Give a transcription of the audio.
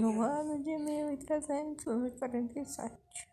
no ano de 1347.